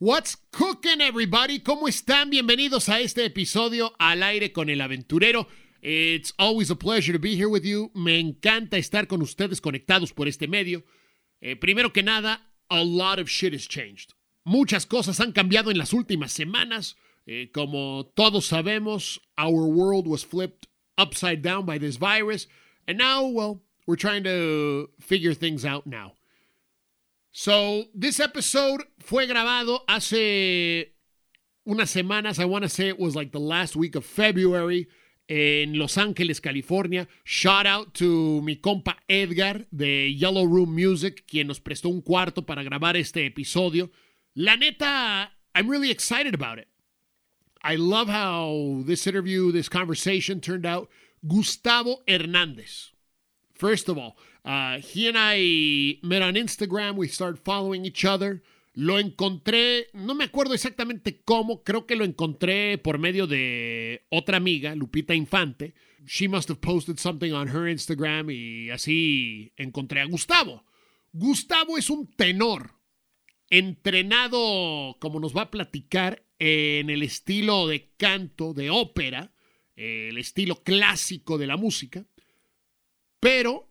What's cooking, everybody? ¿Cómo están? Bienvenidos a este episodio al aire con el aventurero. It's always a pleasure to be here with you. Me encanta estar con ustedes conectados por este medio. Eh, primero que nada, a lot of shit has changed. Muchas cosas han cambiado en las últimas semanas. Eh, como todos sabemos, our world was flipped upside down by this virus. And now, well, we're trying to figure things out now. So, this episode fue grabado hace unas semanas. I want to say it was like the last week of February in Los Ángeles, California. Shout out to mi compa Edgar de Yellow Room Music, quien nos prestó un cuarto para grabar este episodio. La neta, I'm really excited about it. I love how this interview, this conversation turned out. Gustavo Hernández. First of all, uh, he and I met on Instagram. We started following each other. Lo encontré, no me acuerdo exactamente cómo, creo que lo encontré por medio de otra amiga, Lupita Infante. She must have posted something on her Instagram y así encontré a Gustavo. Gustavo es un tenor, entrenado, como nos va a platicar, en el estilo de canto, de ópera, el estilo clásico de la música, pero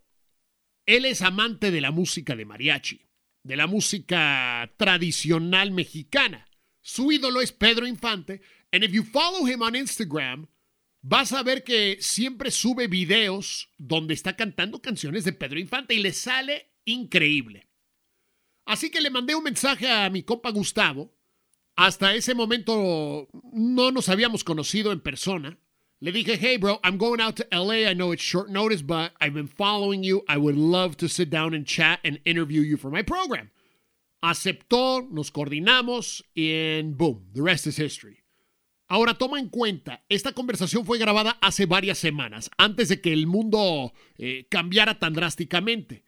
él es amante de la música de mariachi de la música tradicional mexicana. Su ídolo es Pedro Infante. And if you follow him on Instagram, vas a ver que siempre sube videos donde está cantando canciones de Pedro Infante y le sale increíble. Así que le mandé un mensaje a mi compa Gustavo. Hasta ese momento no nos habíamos conocido en persona. Le dije, hey bro, I'm going out to LA. I know it's short notice, but I've been following you. I would love to sit down and chat and interview you for my program. Aceptó, nos coordinamos y boom, the rest is history. Ahora toma en cuenta, esta conversación fue grabada hace varias semanas, antes de que el mundo eh, cambiara tan drásticamente.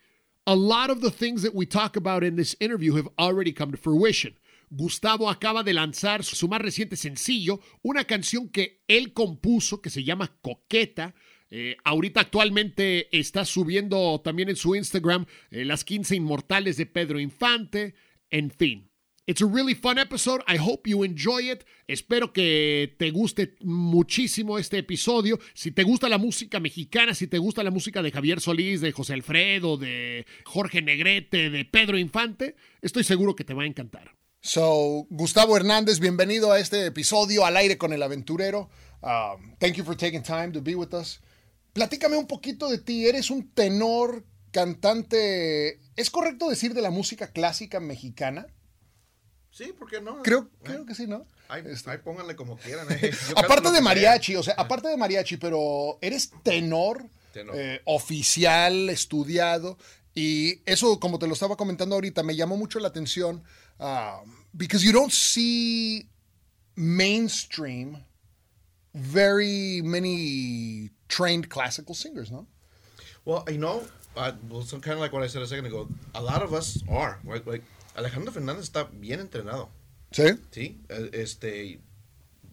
A lot of the things that we talk about in this interview have already come to fruition. Gustavo acaba de lanzar su más reciente sencillo, una canción que él compuso que se llama Coqueta. Eh, ahorita actualmente está subiendo también en su Instagram eh, las 15 inmortales de Pedro Infante. En fin. It's a really fun episode. I hope you enjoy it. Espero que te guste muchísimo este episodio. Si te gusta la música mexicana, si te gusta la música de Javier Solís, de José Alfredo, de Jorge Negrete, de Pedro Infante, estoy seguro que te va a encantar. So, Gustavo Hernández, bienvenido a este episodio al aire con el aventurero. Um, thank you for taking time to be with us. Platícame un poquito de ti. Eres un tenor, cantante. ¿Es correcto decir de la música clásica mexicana? Sí, ¿por qué no? Creo, creo que sí, ¿no? Ahí, este. pónganle como quieran. Eh. aparte de mariachi, o sea, aparte de mariachi, pero eres tenor, eh, oficial, estudiado. Y eso, como te lo estaba comentando ahorita, me llamó mucho la atención um, because you don't see mainstream very many trained classical singers, no? Well, you know, uh, well, so kind of like what I said a second ago. A lot of us are. Right? Like Alejandro Fernández está bien entrenado. Sí. Sí. Eh, este.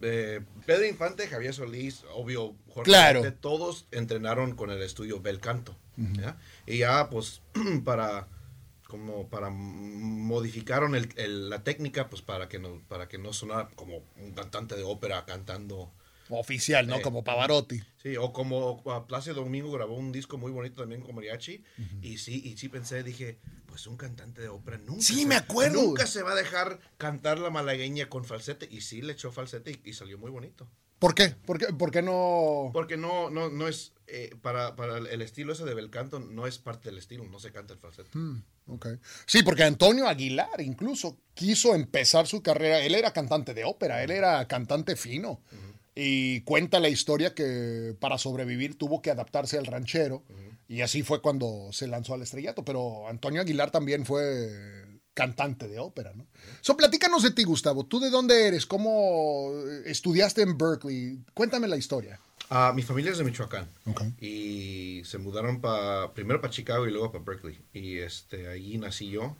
Eh, Pedro Infante, Javier Solís, obvio, Jorge claro. Infante, todos entrenaron con el estudio Bel Canto. ¿ya? Y ya, pues, para como para modificaron el, la técnica pues para que no para que no sonara como un cantante de ópera cantando. Oficial no eh, como Pavarotti. Sí o como Plácido Domingo grabó un disco muy bonito también con mariachi. Y sí y sí pensé dije pues un cantante de ópera nunca sí me acuerdo. nunca se va a dejar cantar la malagueña con falsete. Y sí le echó falsete y, salió muy bonito ¿Por qué? ¿Por qué, por qué no...? Porque no, no, no es... Eh, para, para, el estilo ese de belcanto no es parte del estilo, no se canta el falsete. Hmm. Sí, porque Antonio Aguilar incluso quiso empezar su carrera. Él era cantante de ópera, él era cantante fino. Y cuenta la historia que para sobrevivir tuvo que adaptarse al ranchero. Y así fue cuando se lanzó al estrellato. Pero Antonio Aguilar también fue cantante de ópera, ¿no? So, platícanos de ti, Gustavo. ¿Tú de dónde eres? ¿Cómo estudiaste en Berkeley? Cuéntame la historia. Uh, mi familia es de Michoacán. Y se mudaron pa, primero para Chicago y luego para Berkeley. Y este, allí nací yo.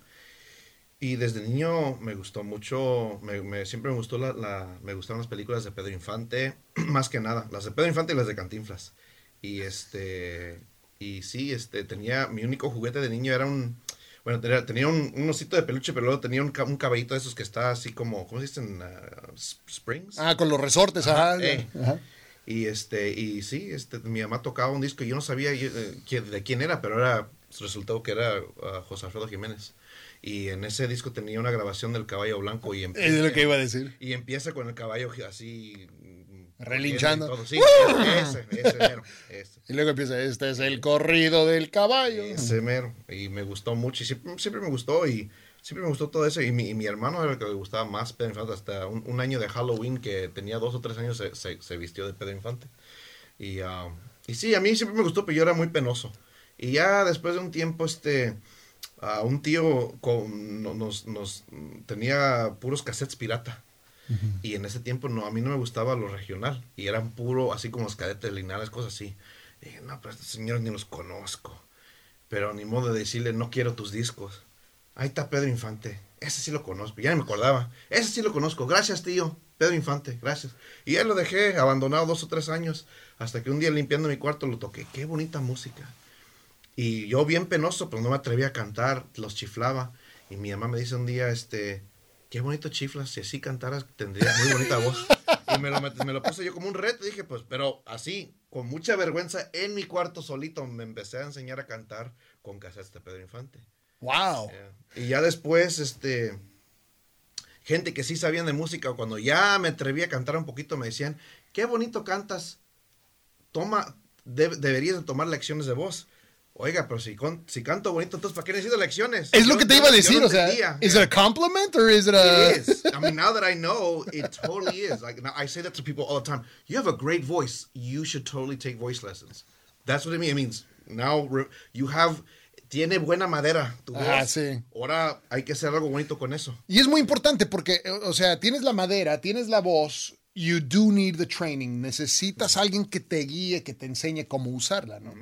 Y desde niño me gustó mucho, me, siempre me, gustó la, me gustaron las películas de Pedro Infante, más que nada, las de Pedro Infante y las de Cantinflas. Y este, y sí, este, tenía, mi único juguete de niño era un, Bueno, tenía, un, osito de peluche, pero luego tenía un, un, caballito de esos que está así como, ¿cómo se dicen? Uh, springs. Ah, con los resortes, ajá. Eh. Y este, y sí, este, mi mamá tocaba un disco y yo no sabía eh, de quién era, pero era, resultó que era uh, José Alfredo Jiménez. Y en ese disco tenía una grabación del caballo blanco y empieza, es lo que iba a decir. Y empieza con el caballo así relinchando. Sí, ese, ese mero. Y luego empieza, este es el corrido del caballo. Ese mero. Y me gustó mucho. Y siempre, me gustó. Y siempre me gustó todo eso. Y mi, mi hermano era el que le gustaba más Pedro Infante. Hasta un, año de Halloween que tenía dos o tres años se, se, vistió de Pedro Infante. Y, uh, y sí, a mí siempre me gustó, pero yo era muy penoso. Y ya después de un tiempo, este. Uh, un tío con, nos, nos tenía puros cassettes pirata. Y en ese tiempo no, a mí no me gustaba lo regional. Y eran puro, así como los cadetes lineales, cosas así. Y dije, no, pero estos señores ni los conozco. Pero ni modo de decirle, no quiero tus discos. Ahí está Pedro Infante. Ese sí lo conozco. Ya me acordaba. Ese sí lo conozco. Gracias, tío. Pedro Infante, gracias. Y ya lo dejé abandonado dos o tres años. Hasta que un día limpiando mi cuarto lo toqué. Qué bonita música. Y yo bien penoso, pero no me atreví a cantar. Los chiflaba. Y mi mamá me dice un día, este, qué bonito chiflas, si así cantaras tendrías muy bonita voz. Y me lo, me lo puse yo como un reto, dije, pues, pero así, con mucha vergüenza, en mi cuarto solito me empecé a enseñar a cantar con cassettes de Pedro Infante. ¡Wow! Y ya después, este, gente que sí sabían de música, cuando ya me atreví a cantar un poquito, me decían, qué bonito cantas, toma, deberías de tomar lecciones de voz. Oiga, pero si, si canto bonito, entonces ¿para qué necesito lecciones? Es lo que te iba a decir, o sea, ¿is it a compliment or is it a... It is. I mean, now that I know, it totally is. Like, I say that to people all the time. You have a great voice. You should totally take voice lessons. That's what it means. It means now you have... Tiene buena madera tu voz. Ah, sí. Ahora hay que hacer algo bonito con eso. Y es muy importante porque, o sea, tienes la madera, tienes la voz, you do need the training. Necesitas alguien que te guíe, que te enseñe cómo usarla, ¿no?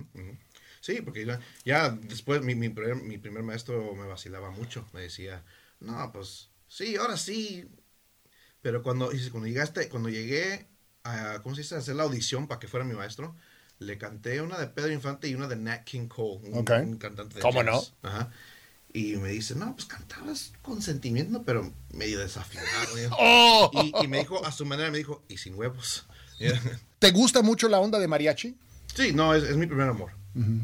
Sí, porque ya, después mi, mi, primer, mi primer maestro me vacilaba mucho. Me decía, no, pues sí, ahora sí. Pero cuando, cuando llegaste, cuando llegué a, ¿cómo se dice? hacer la audición para que fuera mi maestro, le canté una de Pedro Infante y una de Nat King Cole, un, cantante de ¿Cómo no? Ajá. Y me dice, no, pues cantabas con sentimiento, pero medio desafinado. Oh. Y, y, me dijo, a su manera, me dijo, y sin huevos. ¿Te gusta mucho la onda de mariachi? Sí, no, es, es mi primer amor.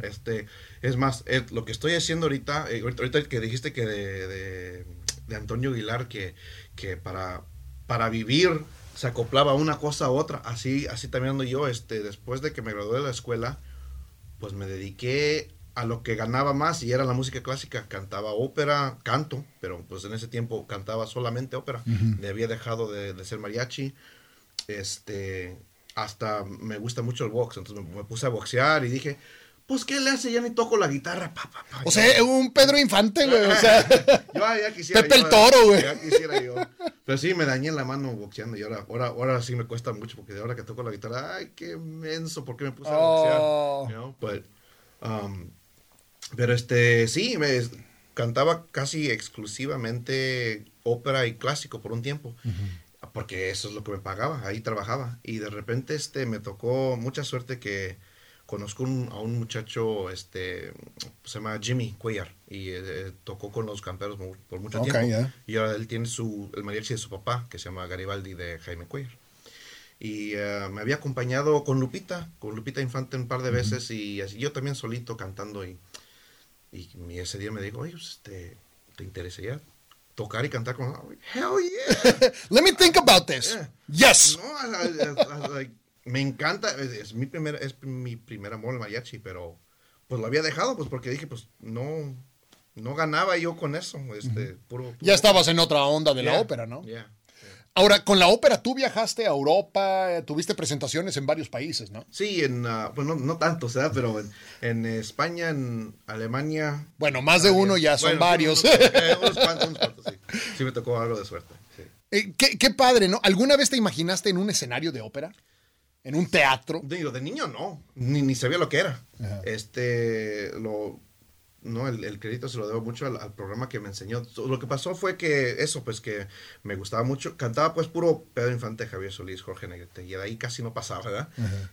Este, es más, eh, lo que estoy haciendo ahorita, eh, ahorita que dijiste que de, de, Antonio Aguilar, que, que para, para vivir se acoplaba una cosa a otra, así, así también ando yo, este, después de que me gradué de la escuela, pues me dediqué a lo que ganaba más y era la música clásica, cantaba ópera, canto, pero pues en ese tiempo cantaba solamente ópera, me había dejado de, de, ser mariachi, este, hasta me gusta mucho el box, entonces me puse a boxear y dije, pues, ¿qué le hace? Ya ni toco la guitarra, o sea, un Pedro Infante, güey. O sea, yo ya quisiera. Pepe el Toro, güey. Ya quisiera yo. Pero sí, me dañé la mano boxeando y ahora, ahora, ahora sí me cuesta mucho porque de ahora que toco la guitarra, ay, qué menso, ¿por qué me puse a boxear? Oh. Um, pero este, sí, me cantaba casi exclusivamente ópera y clásico por un tiempo. Porque eso es lo que me pagaba, ahí trabajaba. Y de repente este, me tocó mucha suerte que conozco a un muchacho, este, se llama Jimmy Cuellar, y eh, tocó con los camperos por mucho tiempo. Y ahora él tiene su, el mariachi de su papá, que se llama Garibaldi de Jaime Cuellar. Y eh, me había acompañado con Lupita, con Lupita Infante un par de veces, y así, yo también solito cantando. Y, y, ese día me dijo, oye, pues, este, ¿te interesaría tocar y cantar con... Hell yeah. Let me think about this. Yes. No, me encanta, es, mi primer, es mi primer amor el mariachi, pero pues lo había dejado, pues porque dije, pues no, no ganaba yo con eso, este, puro, Ya estabas en otra onda de la ópera, ¿no? Ahora, con la ópera tú viajaste a Europa, tuviste presentaciones en varios países, ¿no? Sí, en, uh, pues no, no tanto, ¿verdad? Pero en, en, España, en Alemania. Bueno, más de uno ya son varios. Eh, unos, cuantos, unos cuantos, sí. Sí me tocó algo de suerte. Eh, qué, qué padre, ¿no? ¿Alguna vez te imaginaste en un escenario de ópera? En un teatro. Digo, de niño no, ni, ni sabía lo que era. Este, lo, no, el, crédito se lo debo mucho al, programa que me enseñó. Lo que pasó fue que eso, pues que me gustaba mucho. Cantaba pues puro Pedro Infante, Javier Solís, Jorge Negrete, y de ahí casi no pasaba, ¿verdad?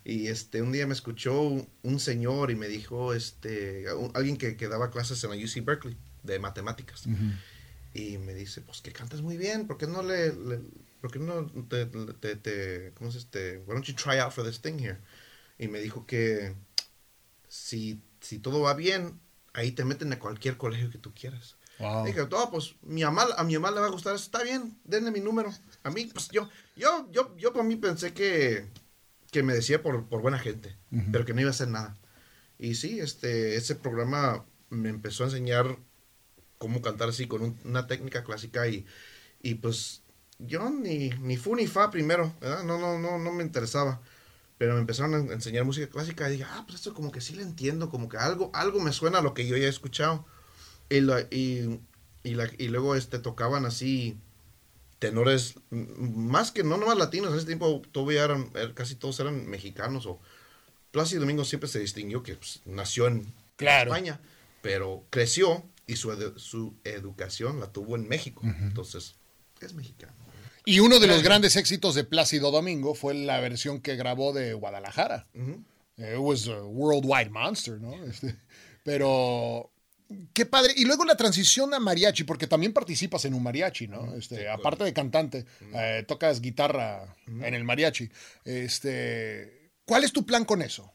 Y este, un día me escuchó un, señor y me dijo, este, alguien que, que, daba clases en la UC Berkeley. de matemáticas. Y me dice, pues que cantas muy bien, ¿por qué no le, le por qué no te, te, te, ¿cómo es este? Why don't you try out for this thing here? Y me dijo que si, si todo va bien, ahí te meten a cualquier colegio que tú quieras. Wow. Dije, no, pues mi mamá, a mi mamá le va a gustar, está bien, denle mi número. A mí, pues yo, yo, yo, yo por mí pensé que, que me decía por, por buena gente, pero que no iba a hacer nada. Y sí, este, ese programa me empezó a enseñar cómo cantar así con un- una técnica clásica y, y pues yo ni, ni fu ni fa primero, ¿verdad? No, no, no, no me interesaba. Pero me empezaron a enseñar música clásica y dije, ah, pues esto como que sí le entiendo, como que algo, algo me suena a lo que yo ya he escuchado. Y, la- y, y, la- y luego este, tocaban así tenores, más que no nomás latinos, en ese tiempo todavía eran, er- casi todos eran mexicanos. o Plácido Domingo siempre se distinguió que pues, nació en Claro. España, pero creció y su, edu- su educación la tuvo en México. Entonces, es mexicano. Y uno de los grandes éxitos de Plácido Domingo fue la versión que grabó de Guadalajara. It was a worldwide monster, ¿no? Este, pero qué padre. Y luego la transición a mariachi, porque también participas en un mariachi, ¿no? Este, aparte de cantante, eh, tocas guitarra en el mariachi. Este, ¿cuál es tu plan con eso?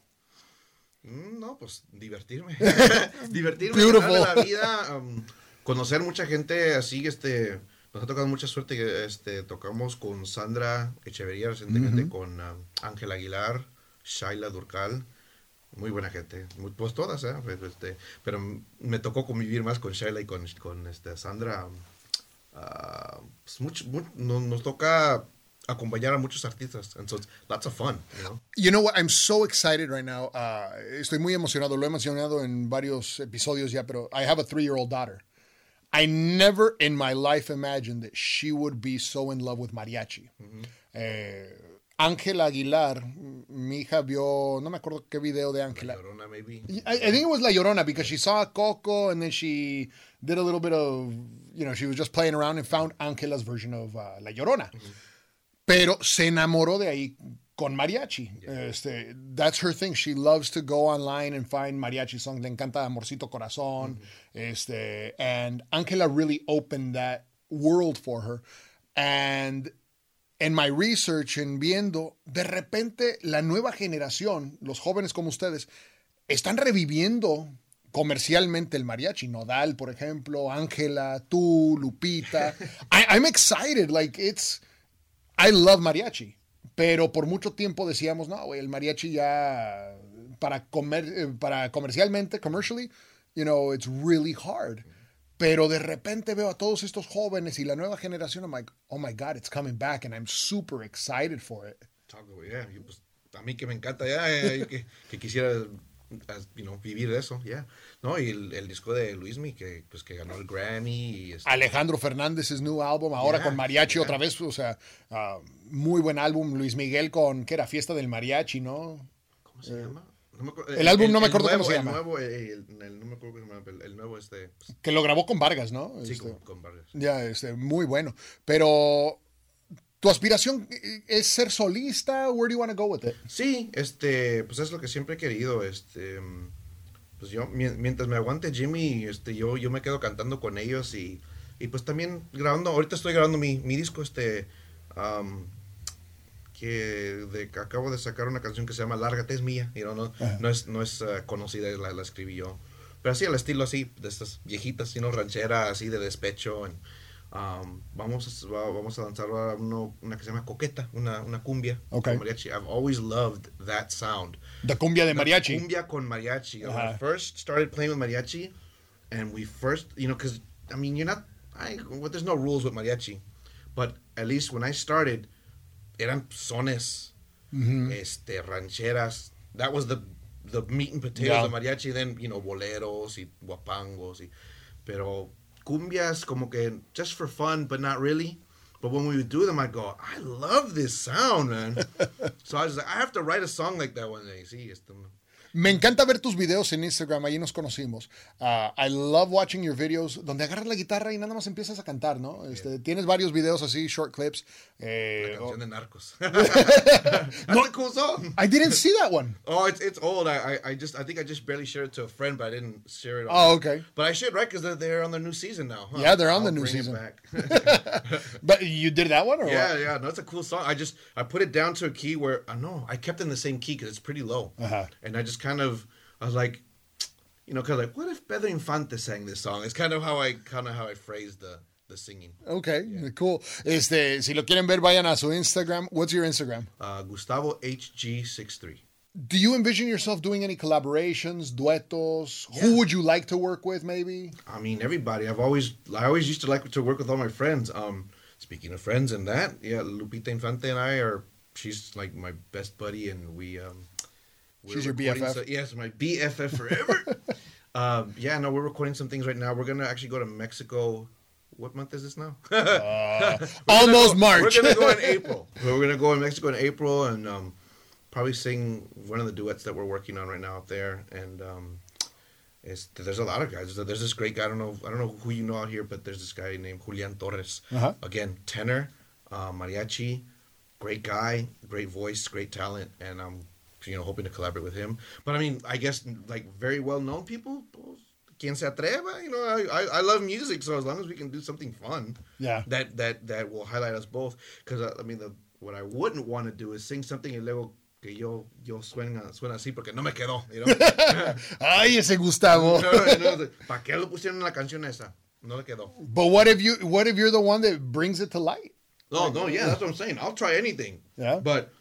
Mm, No, pues divertirme. divertirme, la vida, um, conocer mucha gente así, este, nos ha tocado mucha suerte, que, este, tocamos con Sandra Echeverría recientemente, con um, Ángel Aguilar, Shaila Durcal, muy buena gente, muy, pues todas, ¿eh? Pues, Este, pero me tocó convivir más con Shaila y con, con este, Sandra. ah, pues mucho, mu- no- nos toca acompañar a muchos artistas, and so it's lots of fun, you know? You know what? I'm so excited right now. Uh, estoy muy emocionado. Lo he mencionado en varios episodios ya, pero I have a three-year-old daughter. I never in my life imagined that she would be so in love with mariachi. Mm-hmm. Eh, Ángela Aguilar, mi hija vio, no me acuerdo qué video de Ángela. Llorona, maybe. I, I think it was La Llorona because she saw Coco and then she did a little bit of, you know, she was just playing around and found Ángela's version of uh, La Llorona. Mm-hmm. Pero se enamoró de ahí con mariachi. Este, that's her thing. She loves to go online and find mariachi songs. Le encanta Amorcito Corazón. Este, and Ángela really opened that world for her. And en my research, en viendo, de repente la nueva generación, los jóvenes como ustedes, están reviviendo comercialmente el mariachi. Nodal, por ejemplo, Ángela, tú, Lupita. I, I'm excited. Like, it's. I love mariachi. Pero por mucho tiempo decíamos, no, el mariachi ya. Para, comer, eh, para comercialmente, commercially, you know, it's really hard. Pero de repente veo a todos estos jóvenes y la nueva generación, I'm like, oh my God, it's coming back, and I'm super excited for it. Taco, yeah, pues, a mí que me encanta, ya, que, que quisiera as- you know, vivir de eso, ya. No, y el, el disco de Luismi, que, pues, que ganó el Grammy. Y este, Alejandro Fernández's new album, ahora Yeah, con mariachi yeah. otra vez, o sea, ah, muy buen álbum. Luis Miguel con, que era Fiesta del Mariachi, ¿no? ¿Cómo se llama? No me el álbum no me acuerdo cómo se llama. El nuevo, el, no me acuerdo cómo se llama, el nuevo este, pues, Que lo grabó con Vargas, ¿no? sí, Este, con, con Vargas. Ya, este, muy bueno. Pero, ¿tu aspiración es ser solista? Where do you want to go with it? Sí, este, pues es lo que siempre he querido, este, pues yo, mien- mientras me aguante Jimmy, este, yo, yo me quedo cantando con ellos y, y pues también grabando, ahorita estoy grabando mi, mi disco, este, am, que de, acabo de sacar una canción que se llama Lárgate, es mía, you know, no, no es, no es eh, conocida, la, la escribí yo, pero así al estilo así, de estas viejitas, sino ranchera, así de despecho, and, um, vamos, a, va- vamos a lanzar ahora uno, una que se llama Coqueta, una, una cumbia con mariachi. I've always loved that sound. The cumbia de La mariachi. Cumbia con mariachi. When I first started playing with mariachi, and we first, you know, because I mean, you're not, I, well, there's no rules with mariachi, but at least when I started, eran sones, este, rancheras. That was the the meat and potatoes Yeah. of mariachi. Then you know, boleros y guapangos y, pero cumbias como que just for fun, but not really. But when we would do them, I'd go, I love this sound, man. so I was like, I have to write a song like that one day. See, este, Me encanta ver tus videos en Instagram, ahí nos conocimos. Uh, I love watching your videos, donde agarras la guitarra y nada más empiezas a cantar, ¿no? Este, Tienes varios videos así, short clips. Eh, la canción de Narcos. That's no, a cool song. I didn't see that one. Oh, it's, it's old. I, I just I think I just barely shared it to a friend, but I didn't share it. oh, okay. But I should, right? Because they're, they're on their new season now. Huh? Yeah, they're on I'll the new season. but you did that one, or yeah, what? yeah. No, it's a cool song. I just I put it down to a key where I uh, know I kept in the same key because it's pretty low, uh-huh. and I just kind of I was like, you know, kind of like, what if Pedro Infante sang this song? It's kind of how I kind of how I phrased the the singing. Okay, yeah. cool. Este, si lo quieren ver, vayan a su Instagram. What's your Instagram? Uh, Gustavo HG63. Do you envision yourself doing any collaborations, duetos? Yeah. Who would you like to work with, maybe? I mean, everybody. I've always, I always used to like to work with all my friends. Um, speaking of friends and that, yeah, Lupita Infante and I are. She's like my best buddy, and we. Um, She's your BFF. So, yes, my BFF forever. um, yeah, no, we're recording some things right now. We're gonna actually go to Mexico what month is this now? uh, almost go, March. We're gonna go in April. we're gonna go in Mexico in April and um, probably sing one of the duets that we're working on right now up there. And um, there's a lot of guys. There's this great guy. I don't know. I don't know who you know out here, but there's this guy named Julian Torres. Uh-huh. Again, tenor, uh, mariachi, great guy, great voice, great talent, and I'm you know hoping to collaborate with him. But I mean, I guess like very well known people quien se atreva. You know, I, I, love music, so as long as we can do something fun, yeah, that that that will highlight us both. Because uh, I mean, the, what I wouldn't want to do is sing something y luego que yo yo suena suena así porque no me quedó. You know? Ay, ese Gustavo. no, no, no, ¿Para qué lo pusieron en la canción esa? No le quedó. But what if you what if you're the one that brings it to light? No, no, yeah, that's what I'm saying. I'll try anything. Yeah. But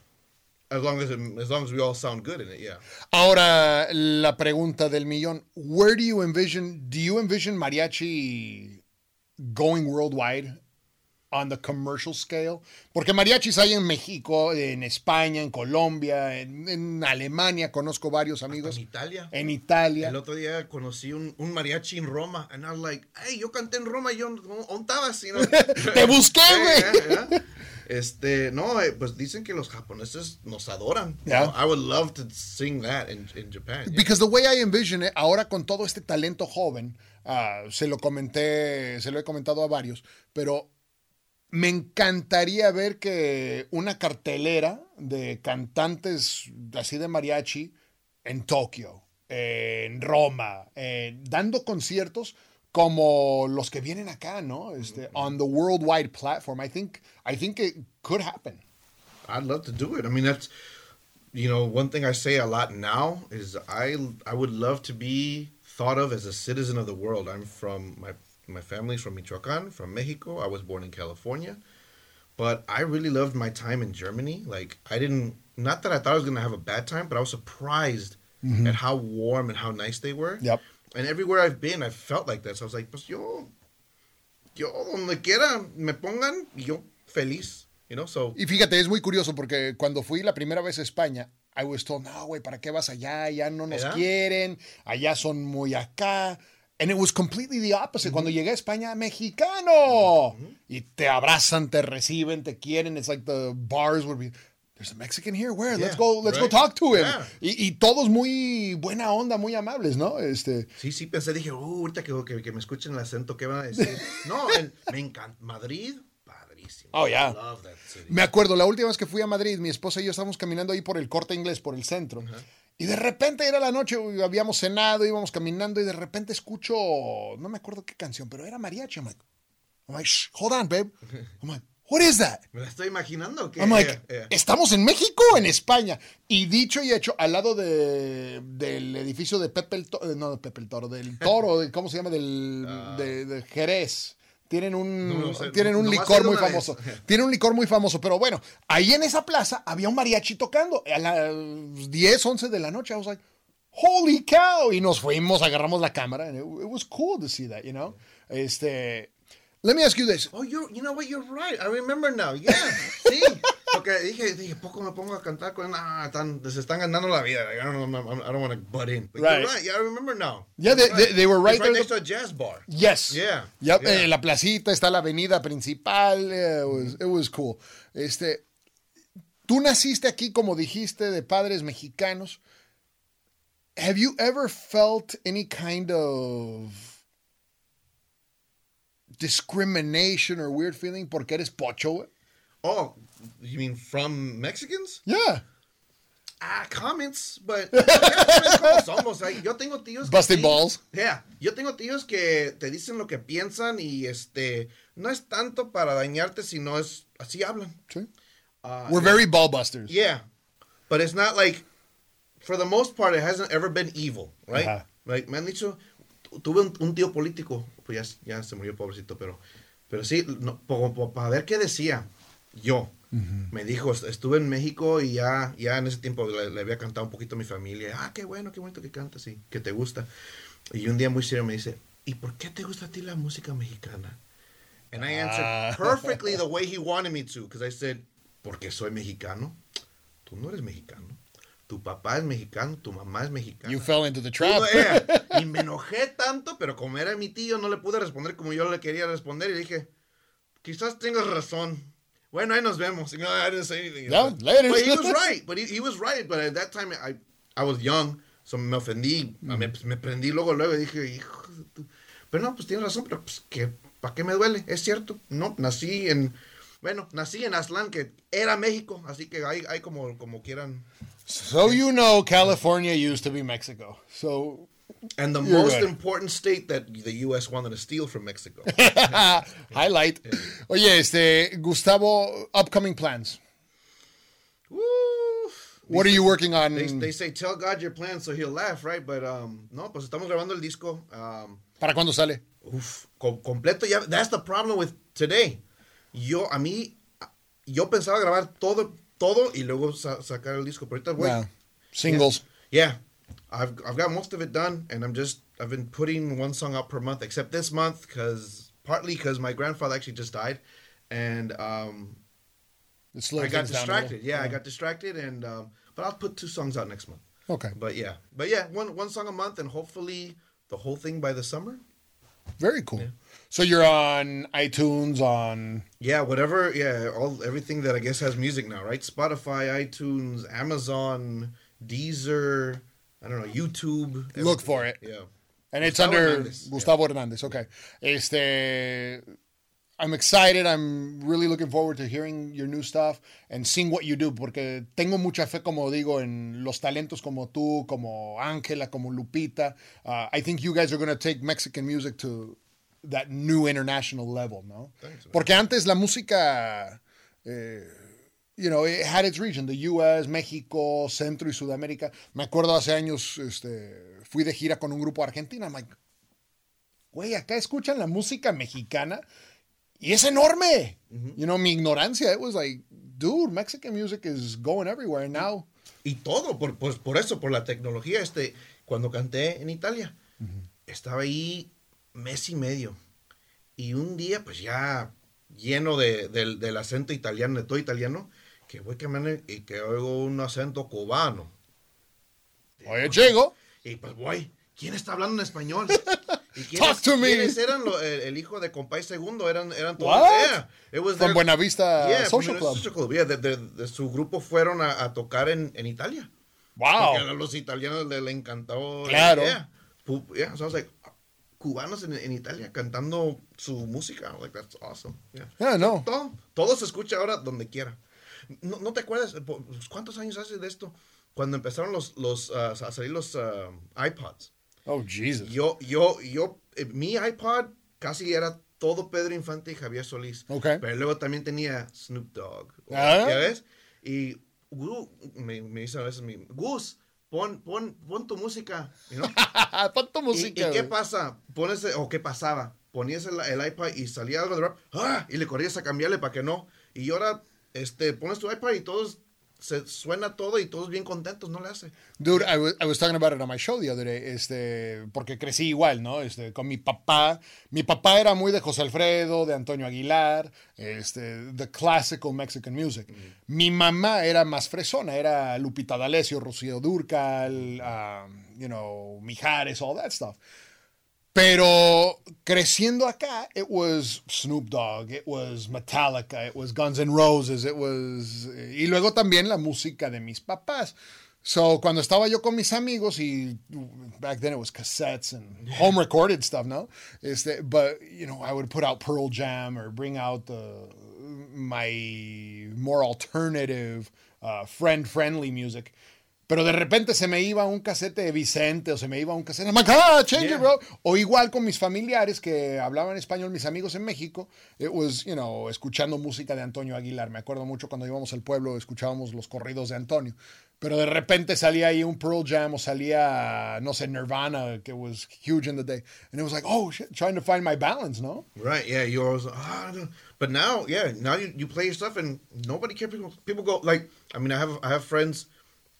As long as, as long as we all sound good in it, yeah. Ahora, la pregunta del millón. Where do you envision, do you envision mariachi going worldwide on the commercial scale? Porque mariachis hay en México, en España, en Colombia, en, en Alemania, conozco varios amigos. en Italia. En Italia. El otro día conocí un, un, mariachi en Roma, and I was like, hey, yo canté en Roma, yo, ¿dónde estabas? You know? Te busqué, güey. Este, no, eh, pues dicen que los japoneses nos adoran. Yeah. I would love to sing that in, in Japan. Yeah. Because the way I envision it, ahora con todo este talento joven, uh, se lo comenté, se lo he comentado a varios, pero me encantaría ver que una cartelera de cantantes así de mariachi en Tokio, en Roma, eh, dando conciertos como los que vienen acá, ¿no? Este, on the worldwide platform. I think, I think it could happen. I'd love to do it. I mean, that's, you know, one thing I say a lot now is I, I would love to be thought of as a citizen of the world. I'm from, my, my family's from Michoacan, from Mexico. I was born in California. But I really loved my time in Germany. Like, I didn't, not that I thought I was going to have a bad time, but I was surprised mm-hmm. at how warm and how nice they were. Yep and everywhere I've been, I've felt like that. So I was like, pues yo, yo donde quiera me pongan, yo feliz, you know, so. Y fíjate, es muy curioso porque cuando fui la primera vez a España, I was told, no, güey, ¿para qué vas allá? Ya no nos quieren, allá son muy acá. And it was completely the opposite. Cuando llegué a España, mexicano. Y te abrazan, te reciben, te quieren. It's like the bars would be there's a Mexican here. Where? let's go, let's go talk to him. Y, y, todos muy buena onda, muy amables, ¿no? Este. Sí, sí, pensé, dije, uh, ahorita que, que, me escuchen el acento, ¿qué van a decir? no, en, me encanta. Madrid, padrísimo. Oh, yeah. Me acuerdo, la última vez que fui a Madrid, mi esposa y yo estábamos caminando ahí por el corte inglés, por el centro. Y de repente era la noche, habíamos cenado, íbamos caminando y de repente escucho, no me acuerdo qué canción, pero era mariachi. I'm like, I'm like Shh, hold on, babe. I'm like, What is that? Me la estoy imaginando. Que, I'm like, ¿estamos en México o en España? Y dicho y hecho, al lado de, del edificio de Pepe el Toro, eh, no de Pepe el Toro, del Toro, ¿cómo se llama? Del, uh, de, Jerez. Tienen un, no, no sé, tienen un licor muy famoso. Tienen un licor muy famoso. Pero bueno, ahí en esa plaza había un mariachi tocando. A las 10, 11 de la noche. I was like, holy cow. Y nos fuimos, agarramos la cámara. And it, it was cool to see that, you know. Este, Let me ask you this. Oh, you you know what? You're right. I remember now. Yeah. sí. Porque dije, dije, poco me pongo a cantar con. Ah, tan, se están ganando la vida. I don't, I don't want to butt in. But right. You're right. Yeah, I remember now. Yeah, they, right. they, they, were right, right next to a jazz bar. Yes. Yeah. Yep. Yeah. Eh, la placita está la avenida principal. Yeah, it was, it was cool. Este, tú naciste aquí, como dijiste, de padres mexicanos. have you ever felt any kind of discrimination or weird feeling porque eres pocho? Oh, you mean from Mexicans? Yeah. Ah, comments, but ya sabes cómo somos. Ay, Yo tengo tíos Busting sí. balls. Yeah, yo tengo tíos que te dicen lo que piensan y este no es tanto para dañarte, sino es así hablan. Sí. Ah, We're very ball busters. Yeah, but it's not like, for the most part, it hasn't ever been evil, right? Ajá. Like, me han dicho, tuve un, un tío político, pues ya, ya se murió pobrecito, pero, pero sí, no, para ver qué decía yo. Me dijo, estuve en México y ya, ya en ese tiempo le, le había cantado un poquito a mi familia. Ah, qué bueno, qué bonito que cantas y que te gusta. Y un día muy serio me dice, ¿y por qué te gusta a ti la música mexicana? And I answered Ah. perfectly the way he wanted me to, because I said, porque soy mexicano. Tú no eres mexicano. Tu papá es mexicano, tu mamá es mexicana. You fell into the trap. Y me enojé tanto, pero como era mi tío, no le pude responder como yo le quería responder. Y dije, quizás tengas razón. Bueno, ahí nos vemos. Y no, I didn't say anything. No, But- later. But he was right. But he, he was right. But at that time, I, I was young. So me ofendí. Me, me prendí luego, luego. Y dije, hijo de tu-". Pero no, pues tienes razón. Pero pues, que ¿para qué me duele? Es cierto. No, nací en... Bueno, nací en Aztlán, que era México. Así que hay, hay como, como quieran... So you know California used to be Mexico. So And the most good. important state that the U.S. wanted to steal from Mexico. highlight. Oye, este Gustavo, upcoming plans. Woo. What are you working on? They, they say tell God your plans so he'll laugh, right? But um, no, pues estamos grabando el disco. Um, ¿Para cuándo sale? uf, co- completo ya. That's the problem with today. Yo a mí yo pensaba grabar todo todo y luego sa- sacar el disco. Pero ahorita voy. Yeah. Singles. Yeah, I've I've got most of it done, and I'm just I've been putting one song out per month, except this month because partly because my grandfather actually just died, and um, I got things down a little. distracted. Yeah, I got distracted, and um, but I'll put two songs out next month. Okay. But yeah, but yeah, one one song a month, and hopefully the whole thing by the summer. Very cool. So you're on iTunes, on Yeah, whatever. Yeah, all everything that I guess has music now, right? Spotify, iTunes, Amazon, Deezer. I don't know, YouTube. Look for it. Yeah. and it's under Hernandez, Gustavo Hernandez. Okay. Este I'm excited. I'm really looking forward to hearing your new stuff and seeing what you do porque tengo mucha fe, como digo, en los talentos como tú, como Ángela, como Lupita. Uh, I think you guys are going to take Mexican music to that new international level, ¿no? Thanks. Porque antes la música, eh, you know, it had its region, the US, México, Centro y Sudamérica. Me acuerdo hace años, este, fui de gira con un grupo argentino. I'm like, güey, acá escuchan la música mexicana y es enorme. You know, mi ignorancia, it was like, dude, Mexican music is going everywhere. Now, Y todo, por, pues, por eso, por la tecnología. Este, cuando canté en Italia, estaba ahí mes y medio. Y un día, pues ya lleno de, del, del acento italiano, de todo italiano, que voy caminando y que oigo un acento cubano. oye, llego. Y pues voy, ¿quién está hablando en español? ¿Y quiénes, Talk to me. quiénes eran lo- el, el hijo de Compay Segundo? Eran, eran todos. What? Yeah, it was From their- Buenavista Yeah, Social Club. Social Club. Yeah, de, de- de su grupo fueron a, a tocar en, en Italia. Wow. Porque a los italianos le, le encantó. Claro. Yeah. Yeah, so I was like, cubanos en, en Italia cantando su música. Like, that's awesome. Yeah. Yeah, no. Todo, todo se escucha ahora donde quiera. ¿No, no te acuerdas? ¿Cuántos años hace de esto? Cuando empezaron los, los, ah, a salir los ah, iPods. Oh, Jesus. Yo, yo, yo, eh, mi iPod casi era todo Pedro Infante y Javier Solís. Ok. Pero luego también tenía Snoop Dogg. Ah. ¿Ya ves? Y Gu- me, me dice a veces mi, Gus, pon, pon, pon tu música. you know? Pon tu ¿Y, música. y qué güey. pasa? Pones, o qué pasaba? Ponías el, el iPad y salía algo de rap, ¡ah! y le corrías a cambiarle para que no. Y ahora, este, pones tu iPad y todos, se suena todo y todos bien contentos, no le hace. Dude, I was, I was talking about it on my show the other day, este, porque crecí igual, ¿no? Este, con mi papá. Mi papá era muy de José Alfredo, de Antonio Aguilar, este, the classical Mexican music. Mi mamá era más fresona, era Lupita D'Alessio, Rocío Durcal, um, you know, Mijares, all that stuff. Pero creciendo acá, it was Snoop Dogg, it was Metallica, it was Guns N' Roses, it was... Y luego también la música de mis papás. So, cuando estaba yo con mis amigos, y back then it was cassettes and home recorded stuff, no? Este, but, you know, I would put out Pearl Jam or bring out the, my more alternative, uh, friend friendly music. Pero de repente se me iba un casete de Vicente o se me iba un casete. Like, ah, change it, bro. O igual con mis familiares que hablaban español, mis amigos en México. It was, you know, escuchando música de Antonio Aguilar. Me acuerdo mucho cuando íbamos al pueblo, escuchábamos los corridos de Antonio. Pero de repente salía ahí un Pearl Jam o salía, no sé, Nirvana, que was huge in the day. And it was like, oh, shit, trying to find my balance, no? Right, yeah. You always, ah, but now, yeah, now you, you play your stuff and nobody cares. People, people go, like, I mean, I have, I have friends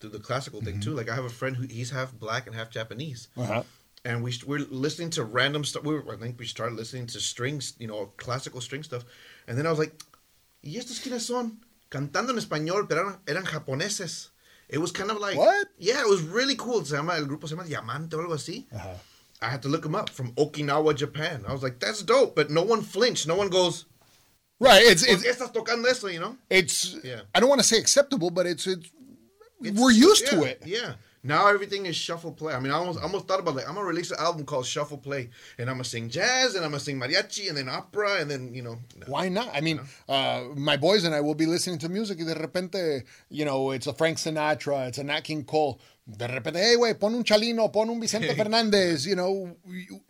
do the classical thing too. Like I have a friend who he's half black and half Japanese, Uh-huh. and we we're listening to random stuff. We were, I think we started listening to strings, you know, classical string stuff, and then I was like, "Y estos quiénes son?" Cantando en español, pero eran, eran japoneses. It was kind of like What? Yeah, it was really cool. Se llama el grupo se llama Diamante o algo así. Uh-huh. I had to look them up from Okinawa, Japan. I was like, "That's dope," but no one flinched. No one goes, Right. It's, "¿Por it's, eso?" You know. it's Yeah. I don't want to say acceptable, but it's, it's, It's- we're used to it. Yeah. Now everything is shuffle play. I mean, I almost, I almost thought about like I'm gonna release an album called Shuffle Play, and I'm gonna sing jazz, and I'm gonna sing mariachi, and then opera, and then you know. no. Why not? I mean, uh, my boys and I will be listening to music de repente, you know, it's a Frank Sinatra, it's a Nat King Cole. De repente, hey, güey, pon un Chalino, pon un Vicente Fernandez. You know,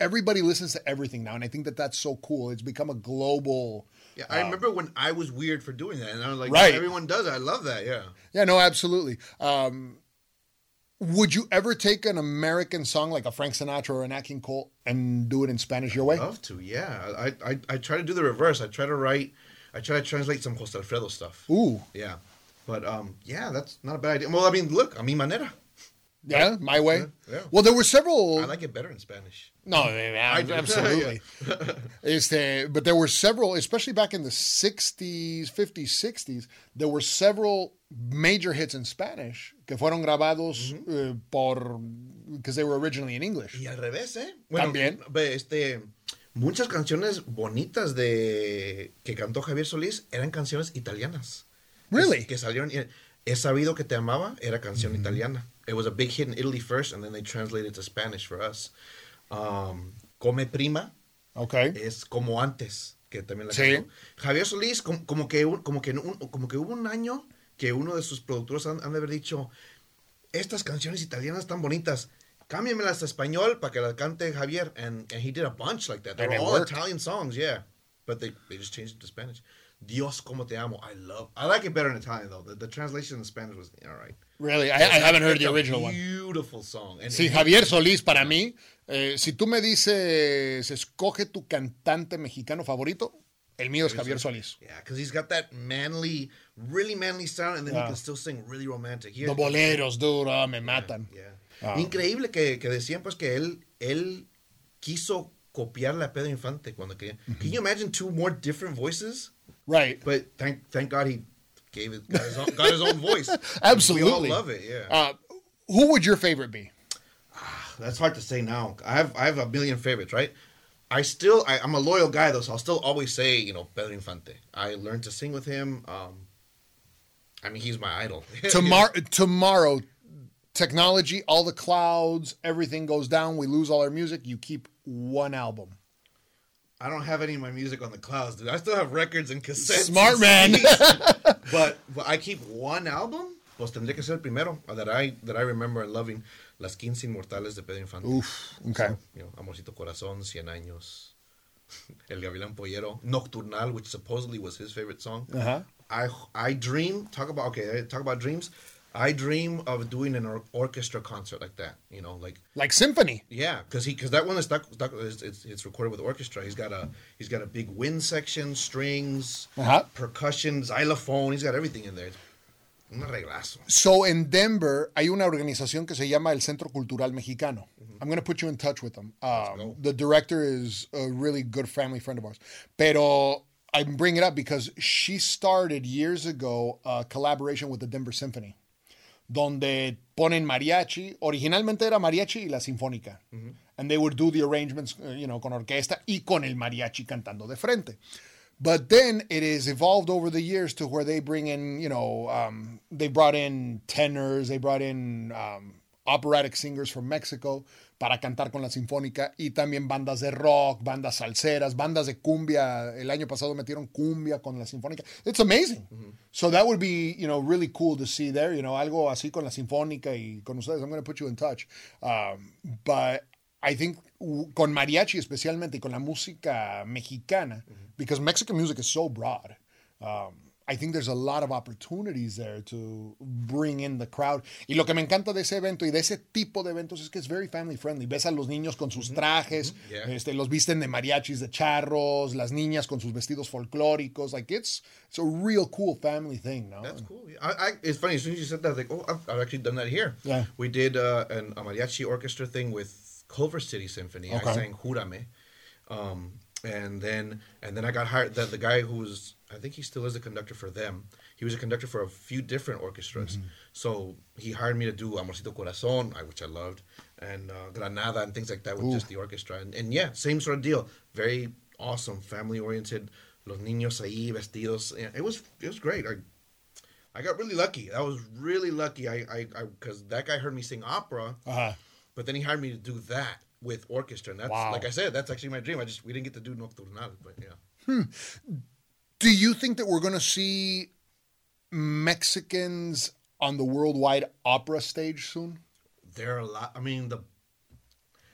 everybody listens to everything now, and I think that that's so cool. It's become a global. Yeah, I remember when I was weird for doing that, and I was like, Right. everyone does it. I love that. Yeah. Yeah, no, absolutely. Um, would you ever take an American song like a Frank Sinatra or an Nat King Cole and do it in Spanish your way? Love to. Yeah. I, I I try to do the reverse. I try to write. I try to translate some Jose Alfredo stuff. Ooh, Yeah. But um, yeah, that's not a bad idea. Well, I mean, look, a mi manera. Yeah, my way. Yeah, yeah. Well, there were several. I like it better in Spanish. No, I do. absolutely. este, but there were several, especially back in the 60s, 50s, 60s, there were several major hits in Spanish que fueron grabados eh, por because they were originally in English. Y al revés, ¿eh? También. Este, muchas canciones bonitas de que cantó Javier Solís eran canciones italianas. Really? Que, que salieron. He sabido que te amaba era canción italiana. It was a big hit in Italy first, and then they translated to Spanish for us. Um, Come Prima Okay. es como antes, que también la Sí. Javier Solís, como, como que, un- como, que un- como que hubo un año que uno de sus productores han, han de haber dicho, estas canciones italianas tan bonitas, cámbiamelas a español para que las cante Javier. And, and he did a bunch like that. They were all worked. Italian songs, yeah. But they, they just changed it to Spanish. Dios como te amo. I love, I like it better in Italian though. The, the translation in Spanish was, all right. Really? I, I haven't heard the original one. Beautiful song. And Sí, Javier Solís, para mí, eh, si tú me dices, escoge tu cantante mexicano favorito, el mío es Javier Solís. Yeah, because he's got that manly, really manly sound, and then Yeah. he can still sing really romantic. Los boleros, duro, me matan. Yeah. Ah. Increíble que, que decían pues que él, él quiso copiarle a Pedro Infante cuando quería. Can you imagine two more different voices? Right. But thank thank God he gave it got his own, got his own voice. Absolutely. We all love it. Yeah. Uh, who would your favorite be? That's hard to say now. I have I have a million favorites, right? I still I, I'm a loyal guy though, so I'll still always say you know Pedro Infante. I learned to sing with him. Um, I mean he's my idol. Tomorrow, tomorrow, technology, all the clouds, everything goes down. We lose all our music. You keep one album. I don't have any of my music on the clouds, dude. I still have records and cassettes. Smart man. But, but I keep one album. Pues tendría que ser el primero uh, that I that I remember and loving. Las Quince Inmortales de Pedro Infante. Oof. Okay. So, you know, Amorcito Corazón, Cien Años, El Gavilán Pollero, Nocturnal, which supposedly was his favorite song. Uh-huh. I I dream talk about okay talk about dreams. I dream of doing an or- orchestra concert like that. You know, like Like symphony. yeah, because he because that one is stuck, stuck it's, it's, it's recorded with orchestra. He's got a he's got a big wind section, strings, Uh-huh. percussion, xylophone. He's got everything in there. Un. So in Denver hay una organización que se llama el Centro Cultural Mexicano. I'm going to put you in touch with them. Um, the director is a really good family friend of ours. Pero I bring it up because she started years ago a collaboration with the Denver Symphony, donde ponen mariachi. Originalmente era mariachi y la sinfónica. And they would do the arrangements, uh, you know, con orquesta y con el mariachi cantando de frente. But then it has evolved over the years to where they bring in, you know, um, they brought in tenors, they brought in um, operatic singers from Mexico para cantar con la sinfónica y también bandas de rock, bandas salseras, bandas de cumbia. El año pasado metieron cumbia con la sinfónica. It's amazing. So that would be, you know, really cool to see there, you know, algo así con la sinfónica y con ustedes. I'm going to put you in touch. Um, but I think con mariachi especialmente y con la música mexicana, because Mexican music is so broad. Um, I think there's a lot of opportunities there to bring in the crowd. Y lo que me encanta de ese evento y de ese tipo de eventos es que es very family friendly. Ves a los niños con sus trajes, Yeah. este, los visten de mariachis, de charros, las niñas con sus vestidos folclóricos. Like it's it's a real cool family thing, no? That's cool. I, I, it's funny. As soon as you said that, I was like, oh, I've, I've actually done that here. Yeah. We did uh, an, a mariachi orchestra thing with Culver City Symphony. Okay. I sang Júrame. Um, and then and then I got hired. The, the guy who was, I think he still is a conductor for them. He was a conductor for a few different orchestras. So he hired me to do Amorcito Corazón, which I loved, and uh, Granada and things like that with just the orchestra. And, and yeah, same sort of deal. Very awesome, family oriented. Los niños ahí vestidos. Yeah, it was it was great. I I got really lucky. I was really lucky. I I because that guy heard me sing opera, Uh-huh. but then he hired me to do that with orchestra, and that's Wow. like I said, that's actually my dream. I just we didn't get to do Nocturnal, but yeah. Do you think that we're going to see Mexicans on the worldwide opera stage soon? There are a lot. I mean, the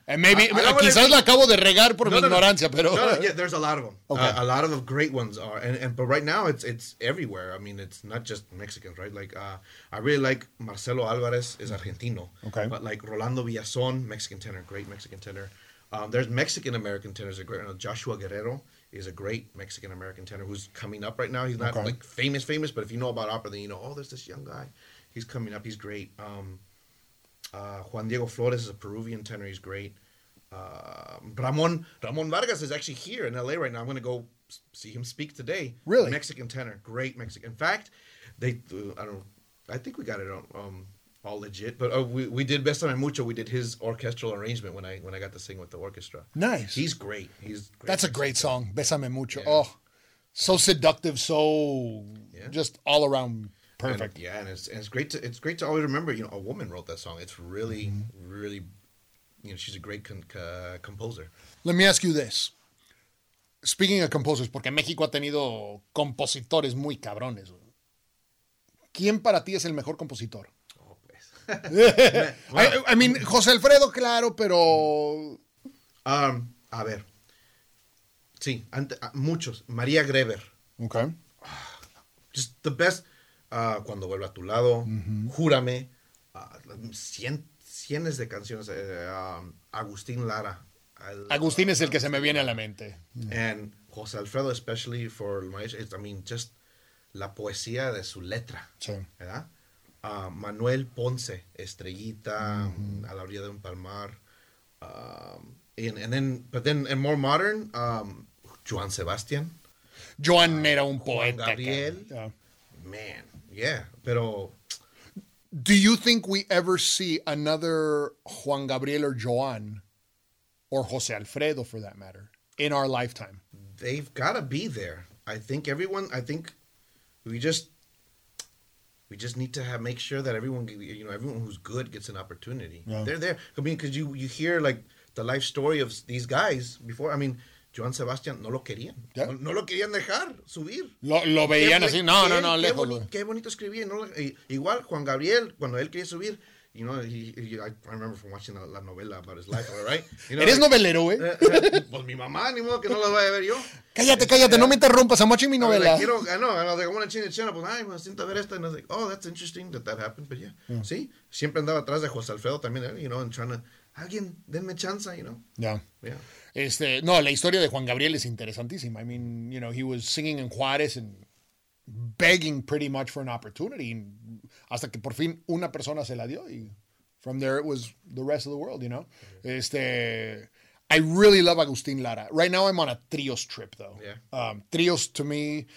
And maybe, I- I quizás la acabo de regar por No, mi no, no. pero. No, yeah, there's a lot of them. Okay. Uh, a lot of the great ones are, and, and but right now it's it's everywhere. I mean, it's not just Mexicans, right? Like uh, I really like Marcelo Alvarez is Argentino. Okay. But like Rolando Villazon, Mexican tenor, great Mexican tenor. Um, there's Mexican American tenors are great. Joshua Guerrero is a great Mexican American tenor who's coming up right now. He's not Okay. like famous, famous, but if you know about opera, then you know, oh, there's this young guy. He's coming up. He's great. Um, uh, Juan Diego Flórez is a Peruvian tenor. He's great. Uh, Ramon Ramon Vargas is actually here in LA right now. I'm going to go see him speak today. Really? Mexican tenor, great Mexican. In fact, they uh, I don't I think we got it on, um all legit, but uh, we we did Besame Mucho. We did his orchestral arrangement when I when I got to sing with the orchestra. Nice. He's great. He's great That's a great song. Besame mucho. Yeah. Oh, so seductive, so Yeah. just all around And, perfect. yeah, and it's and it's great to it's great to always remember. You know, a woman wrote that song. It's really Mm-hmm. really, you know, she's a great con- uh, composer. Let me ask you this. Speaking of composers, porque México ha tenido compositores muy cabrones. ¿Quién para ti es el mejor compositor? I, I mean, José Alfredo, claro, pero Um, a ver. Sí, ante- ah, muchos. María Greber. Okay. Just the best. Ah, Cuando vuelva a tu lado. Júrame. ah, cien, cienes de canciones. eh, um, Agustín Lara. Agustín es el que se me viene a la mente. And José Alfredo, especially for my, I mean, just la poesía de su letra. Sí. ¿Verdad? Ah, Manuel Ponce, Estrellita, a la orilla de un palmar. Um, and, and then, but then, and more modern, um, Joan Sebastián. Joan era un Juan poeta. Gabriel. Yeah. Man, yeah, pero Do you think we ever see another Juan Gabriel or Joan, or Jose Alfredo for that matter, in our lifetime? they've got to be there. I think everyone. I think we just we just need to have make sure that everyone, you know, everyone who's good gets an opportunity. Yeah. They're there. I mean, because you you hear like the life story of these guys before. I mean, Joan Sebastián no lo querían. Yeah. No, no lo querían dejar subir. Lo, lo veían así, no, no, qué- no, qué lejos. boni-. Qué bonito escribía. ¿no? Igual Juan Gabriel, cuando él quería subir, you know, he, he- I, I remember from watching la, la novela about his life, right? You know, Eres like- novelero, güey. eh, pues mi mamá, ni modo que no la vaya a ver yo. Cállate, cállate, no me interrumpas. I'm watching mi I novela. like, quiero, I know, and I was like, I want to change the channel. Pues, ay, me siento a ver esta. And I was like, oh, that's interesting that that happened. But yeah, sí, siempre andaba atrás de José Alfredo también, eh, you know, and trying to, alguien, denme chance, you know. Yeah. Yeah. Este, no, la historia de Juan Gabriel es interesantísima. I mean, you know, he was singing in Juárez and begging pretty much for an opportunity hasta que por fin una persona se la dio y from there it was the rest of the world, you know. Este, I really love Agustín Lara. Right now I'm on a trios trip though. Yeah. Um, trios to me,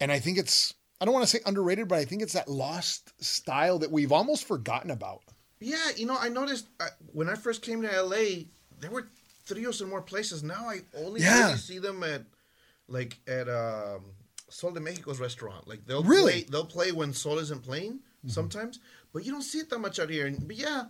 and I think it's I don't want to say underrated, but I think it's that lost style that we've almost forgotten about. Yeah, you know, I noticed uh, when I first came to LA, there were trios in more places. Now I only Yeah. really see them at like at um, Sol de Mexico's restaurant. Like they'll Really? play, they'll play when Sol isn't playing sometimes, but you don't see it that much out here. And, but yeah,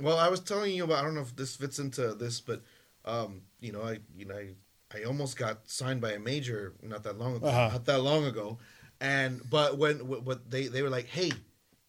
well, I was telling you about. I don't know if this fits into this, but um, you know, I you know, I, I almost got signed by a major not that long Uh-huh. not that long ago, and but when what they they were like, hey,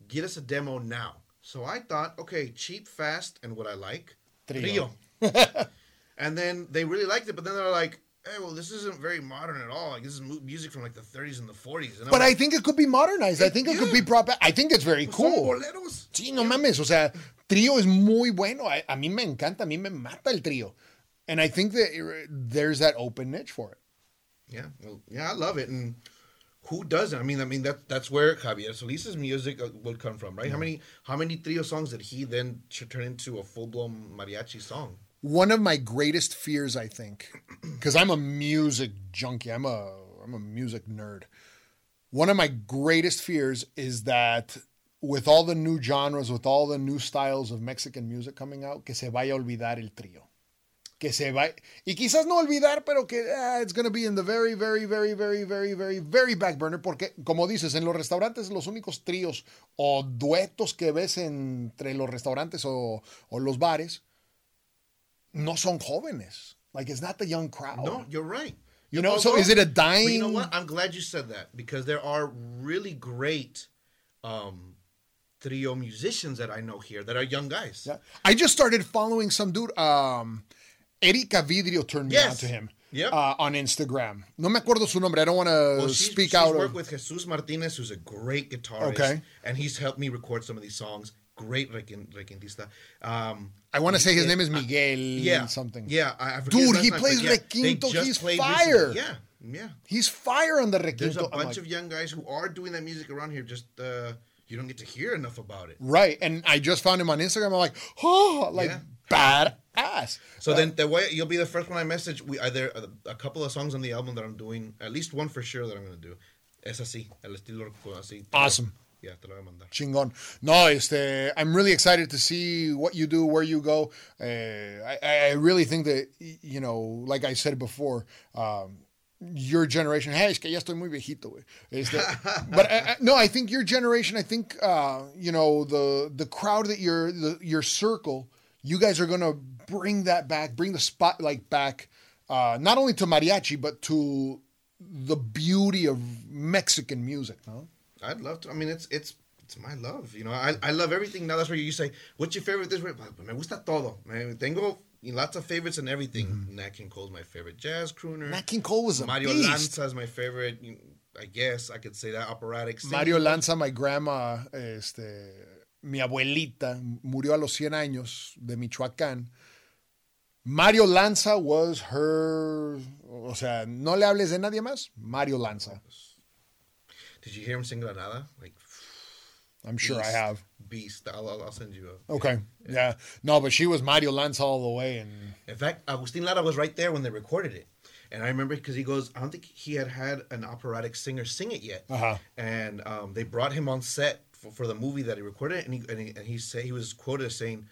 get us a demo now. So I thought, okay, cheap, fast, and what I like, Trio. and then they really liked it, but then they're like, hey, well, this isn't very modern at all. Like this is music from like the 30s and the 40s. And But I think it could be modernized. I think it could be brought back. I think it's very "Pues cool. boleros." Sí, no mames. O sea, trío es muy bueno. A, a mí me encanta. A mí me mata el trío. And I think that there's that open niche for it. Yeah, well, yeah, I love it, and who doesn't? I mean, I mean that that's where Javier Solis's music uh, will come from, right? How many how many trio songs did he then turn into a full blown mariachi song? One of my greatest fears, I think, because I'm a music junkie. I'm a I'm a music nerd. One of my greatest fears is that with all the new genres, with all the new styles of Mexican music coming out, que se vaya a olvidar el trío. Que se vaya, y quizás no olvidar, pero que ah, it's going to be in the very, very, very, very, very, very, very back burner, porque como dices, en los restaurantes los únicos tríos o duetos que ves entre los restaurantes o, o los bares no son jóvenes. Like it's not the young crowd. No, you're right. You know, Well, so well, is it a dying? you know what? I'm glad you said that because there are really great um, trio musicians that I know here that are young guys. Yeah. I just started following some dude. Um, Erika Vidrio turned me Yes. on to him. Yep. Uh, on Instagram. No me acuerdo su nombre. I don't want to she's, speak she's out worked of. with Jesus Martinez, who's a great guitarist, Okay. and he's helped me record some of these songs. Great requin- requintista. Um, I want to say his name is Miguel yeah, something. Yeah, I, I Dude, he name, plays yeah, requinto. He's fire. recently. Yeah, yeah. He's fire on the requinto. There's a bunch like, of young guys who are doing that music around here. Just uh, you don't get to hear enough about it. right, and I just found him on Instagram. I'm like, oh, like badass. So then the way you'll be the first one I message. We either a, a couple of songs on the album that I'm doing, at least one for sure that I'm gonna do. Es así, el estilo así. Awesome. Yeah, te lo voy a mandar. Chingón. No, este, I'm really excited to see what you do, where you go. Uh, I, I really think that, you know, like I said before, um, your generation, hey, es que ya estoy muy viejito, güey. Este, but I, I, no, I think your generation, I think, uh, you know, the the crowd that you're, the, your circle, you guys are going to bring that back, bring the spotlight back, uh, not only to mariachi, but to the beauty of Mexican music, no? I'd love to. I mean, it's it's it's my love. You know, I, I love everything. Now that's where you say, "What's your favorite?" This way, me gusta todo. Me tengo lots of favorites and everything. Mm-hmm. Nat King Cole's my favorite jazz crooner. Nat King Cole was a Mario beast. Lanza is my favorite. I guess I could say that operatic. singer. Mario Lanza, my grandma, este, mi abuelita, murió a los 100 años de Michoacán. Mario Lanza was her, o sea, no le hables de nadie más, Mario Lanza. Did you hear him sing Granada? Like I'm sure I have. Beast. I'll, I'll, send you a. Okay, yeah. No, but she was Mario Lanza all the way. And In fact, Agustin Lara was right there when they recorded it. And I remember because he goes, I don't think he had had an operatic singer sing it yet. Uh-huh. And um, they brought him on set for, for the movie that he recorded, and he and he, and he say he was quoted as saying,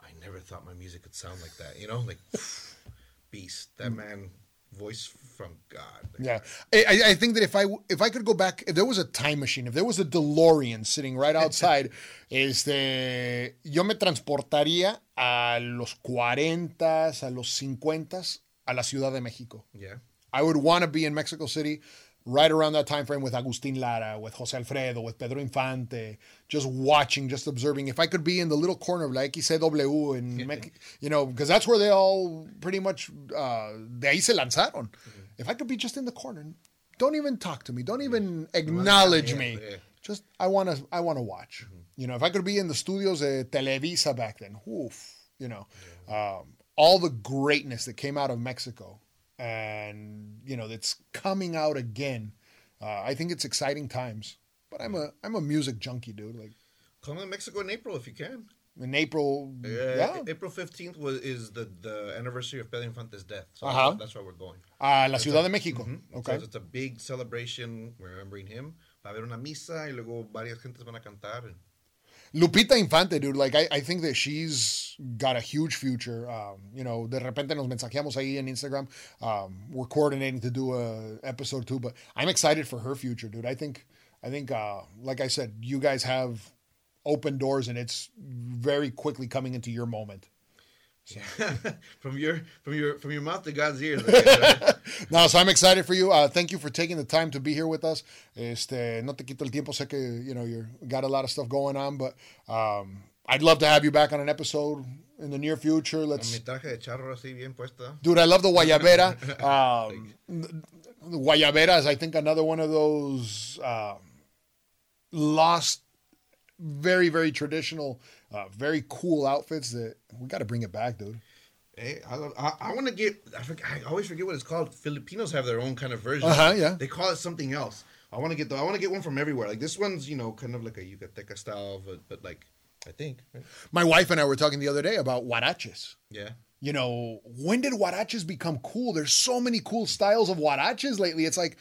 "I never thought my music could sound like that." You know, like beast. That man, voice from God. yeah, I, I- I think that if I if I could go back, if there was a time machine, if there was a DeLorean sitting right outside, este, yo me transportaría a los 40s, a los 50s, a la Ciudad de México. Yeah. I would want to be in Mexico City right around that time frame with Agustin Lara, with Jose Alfredo, with Pedro Infante, just watching, just observing. If I could be in the little corner of la XEW in Mex- you know, because that's where they all pretty much uh, de ahí se lanzaron. If I could be just in the corner, don't even talk to me, don't even acknowledge Yeah, me. yeah. Just I want to I want to watch. You know, if I could be in the studios de Televisa back then, oof, you know, um, all the greatness that came out of Mexico, and you know it's coming out again. Uh, I think it's exciting times. But I'm a I'm a music junkie, dude. Like Come to Mexico in April if you can. in April, Uh, yeah, April fifteenth was is the the anniversary of Pedro Infante's death. So Uh-huh. that's why we're going. a la Ciudad de México. Mhm. Okay. So it's a big celebration remembering him. Va a haber una misa y luego varias gentes van a cantar. and- Lupita Infante, dude, like I, I think that she's got a huge future. Um, you know, de repente nos mensajeamos ahí en Instagram. Um, we're coordinating to do a episode two, but I'm excited for her future, dude. I think I think uh, like I said, you guys have open doors and it's very quickly coming into your moment. from your from your from your mouth to God's ears. no, so I'm excited for you. Uh, thank you for taking the time to be here with us. Este, no te quito el tiempo. Sé que you know you got a lot of stuff going on, but um, I'd love to have you back on an episode in the near future. Let's. Mi traje de charro así bien puesto. Dude, I love the guayabera. um, the guayabera is, I think, another one of those uh, lost, very very traditional uh, very cool outfits that we got to bring it back, dude. Hey, I, love, I, I want to get. I, forget, I always forget what it's called. Filipinos have their own kind of version. Uh huh. Yeah. They call it something else. I want to get the. I want to get one from everywhere. Like this one's, you know, kind of like a Yucateca style, but, but like, I think. Right? My wife and I were talking the other day about huaraches. Yeah. You know, when did huaraches become cool? There's so many cool styles of huaraches lately. It's like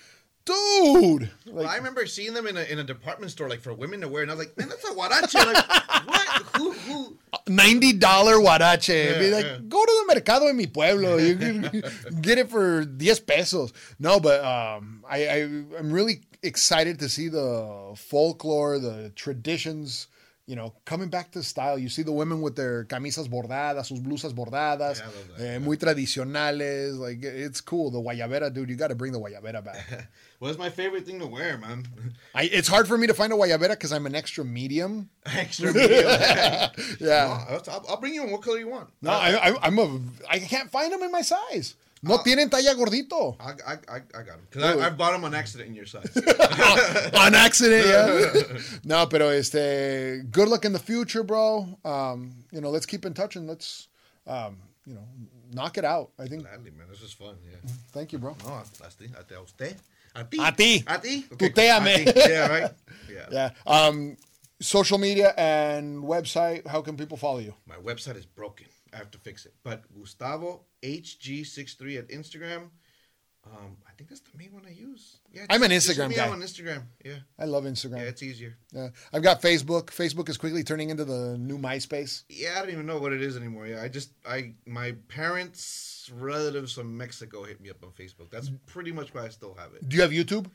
dude. Like, well, I remember seeing them in a, in a department store, like for women to wear, and I was like, man, that's a huarache. Like, what? Who? who? Ninety dollar huarache. Yeah, Be like, yeah. go to the mercado en mi pueblo. You can get it for diez pesos. No, but um, I, I I'm really excited to see the folklore, the traditions you know, coming back to style. You see the women with their camisas bordadas, sus blusas bordadas, yeah, eh, muy tradicionales. Like it's cool. The guayabera, dude. You got to bring the guayabera back. well, it's my favorite thing to wear, man. I, it's hard for me to find a guayabera because I'm an extra medium. Extra medium. yeah. I'll, I'll, bring you one. What color you want? No, I, I, I'm a. I can't find them in my size. No uh, tienen talla gordito. I, I, I got them. I, I, bought them on accident in your size. on accident, yeah. no, pero este, good luck in the future, bro. Um, you know, let's keep in touch and let's, um, you know, knock it out. I think. Gladly, man. This is fun. Yeah. Thank you, bro. No, a, a usted. A ti. A ti. A ti. Okay. Tuteame. Yeah, right. Yeah. Yeah. Um, social media and website. How can people follow you? My website is broken. I have to fix it. But Gustavo HG63 at Instagram. Um, I think that's the main one I use. Yeah, I'm an Instagram guy. On Instagram. Yeah, I love Instagram. Yeah, it's easier. Yeah, I've got Facebook. Facebook is quickly turning into the new MySpace. Yeah, I don't even know what it is anymore. Yeah, I just I my parents' relatives from Mexico hit me up on Facebook. That's pretty much why I still have it. Do you have YouTube?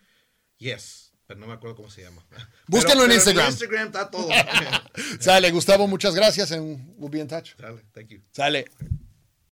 Yes. Pero no me acuerdo cómo se llama. Búsquenlo en Instagram. En Instagram está todo. Sale, Gustavo, muchas gracias and we'll be in touch. Sale, thank you. Sale.